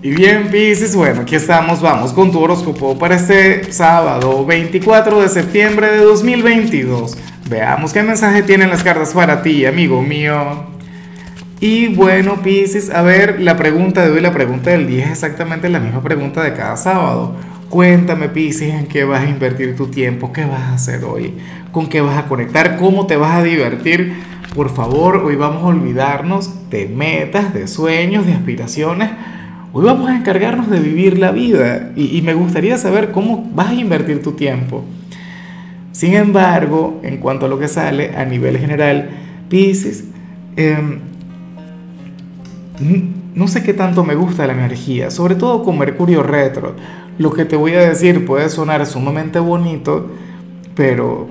Y bien, Pisces, bueno, aquí estamos, vamos con tu horóscopo para este sábado 24 de septiembre de 2022. Veamos qué mensaje tienen las cartas para ti, amigo mío. Y bueno, Pisces, a ver, la pregunta de hoy, la pregunta del día es exactamente la misma pregunta de cada sábado. Cuéntame, Pisces, en qué vas a invertir tu tiempo, qué vas a hacer hoy, con qué vas a conectar, cómo te vas a divertir. Por favor, hoy vamos a olvidarnos de metas, de sueños, de aspiraciones Hoy vamos a encargarnos de vivir la vida y, me gustaría saber cómo vas a invertir tu tiempo. Sin embargo, en cuanto a lo que sale a nivel general, Pisces, em, no sé qué tanto me gusta la energía, sobre todo con Mercurio retro. Lo que te voy a decir puede sonar sumamente bonito, pero,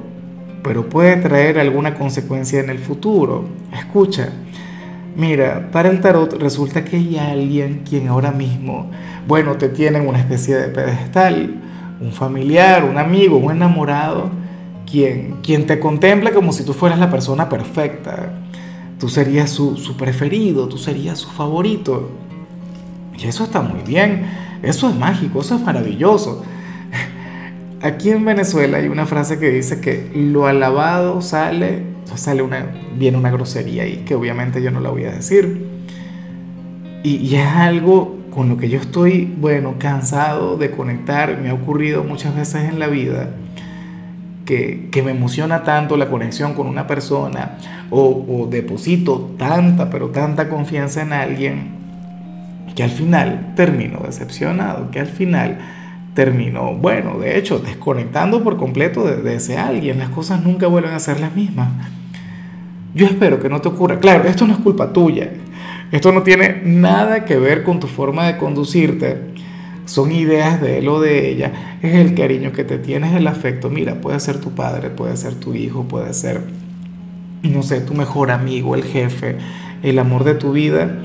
pero puede traer alguna consecuencia en el futuro. Escucha, Mira, para el tarot resulta que hay alguien quien ahora mismo, bueno, te tiene en una especie de pedestal, un familiar, un amigo, un enamorado, quien, quien te contempla como si tú fueras la persona perfecta. Tú serías su, su preferido, tú serías su favorito. Y eso está muy bien, eso es mágico, eso es maravilloso. Aquí en Venezuela hay una frase que dice que lo alabado sale sale una, viene una grosería ahí que obviamente yo no la voy a decir. Y, es algo con lo que yo estoy, bueno, cansado de conectar. Me ha ocurrido muchas veces en la vida que, que me emociona tanto la conexión con una persona o, o deposito tanta, pero tanta confianza en alguien que al final termino decepcionado, que al final termino, bueno, de hecho, desconectando por completo de, de, ese alguien. Las cosas nunca vuelven a ser las mismas. Yo espero que no te ocurra. Claro, esto no es culpa tuya. Esto no tiene nada que ver con tu forma de conducirte. Son ideas de él o de ella. Es el cariño que te tienes, el afecto. Mira, puede ser tu padre, puede ser tu hijo, puede ser, no sé, tu mejor amigo, el jefe, el amor de tu vida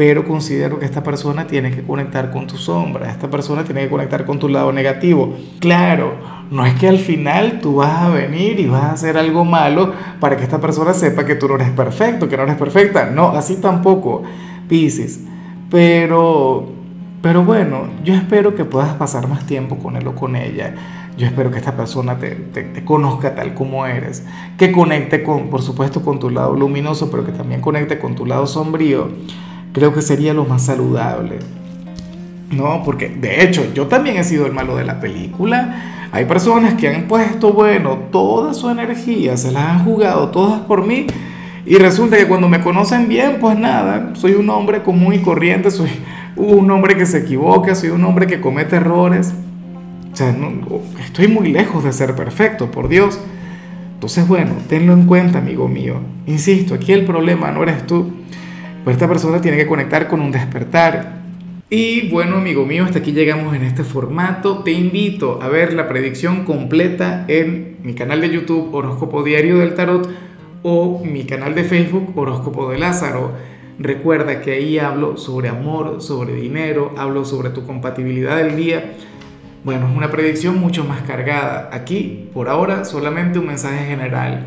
pero considero que esta persona tiene que conectar con tu sombra, esta persona tiene que conectar con tu lado negativo. Claro, no es que al final tú vas a venir y vas a hacer algo malo para que esta persona sepa que tú no eres perfecto, que no eres perfecta. No, así tampoco, Pisces. Pero, pero bueno, yo espero que puedas pasar más tiempo con él o con ella. Yo espero que esta persona te, te, te, conozca tal como eres, que conecte con, por supuesto, con tu lado luminoso, pero que también conecte con tu lado sombrío creo que sería lo más saludable. No, porque de hecho yo también he sido el malo de la película. Hay personas que han puesto, bueno, toda su energía, se las han jugado todas por mí. Y resulta que cuando me conocen bien, pues nada, soy un hombre común y corriente, soy un hombre que se equivoca, soy un hombre que comete errores. O sea, estoy muy lejos de ser perfecto, por Dios. Entonces, bueno, tenlo en cuenta, amigo mío. Insisto, aquí el problema no eres tú, pues esta persona tiene que conectar con un despertar. Y bueno, amigo mío, hasta aquí llegamos en este formato. Te invito a ver la predicción completa en mi canal de YouTube Horóscopo Diario del Tarot o mi canal de Facebook Horóscopo de Lázaro. Recuerda que ahí hablo sobre amor, sobre dinero, hablo sobre tu compatibilidad del día. Bueno, es una predicción mucho más cargada. Aquí, por ahora, solamente un mensaje general.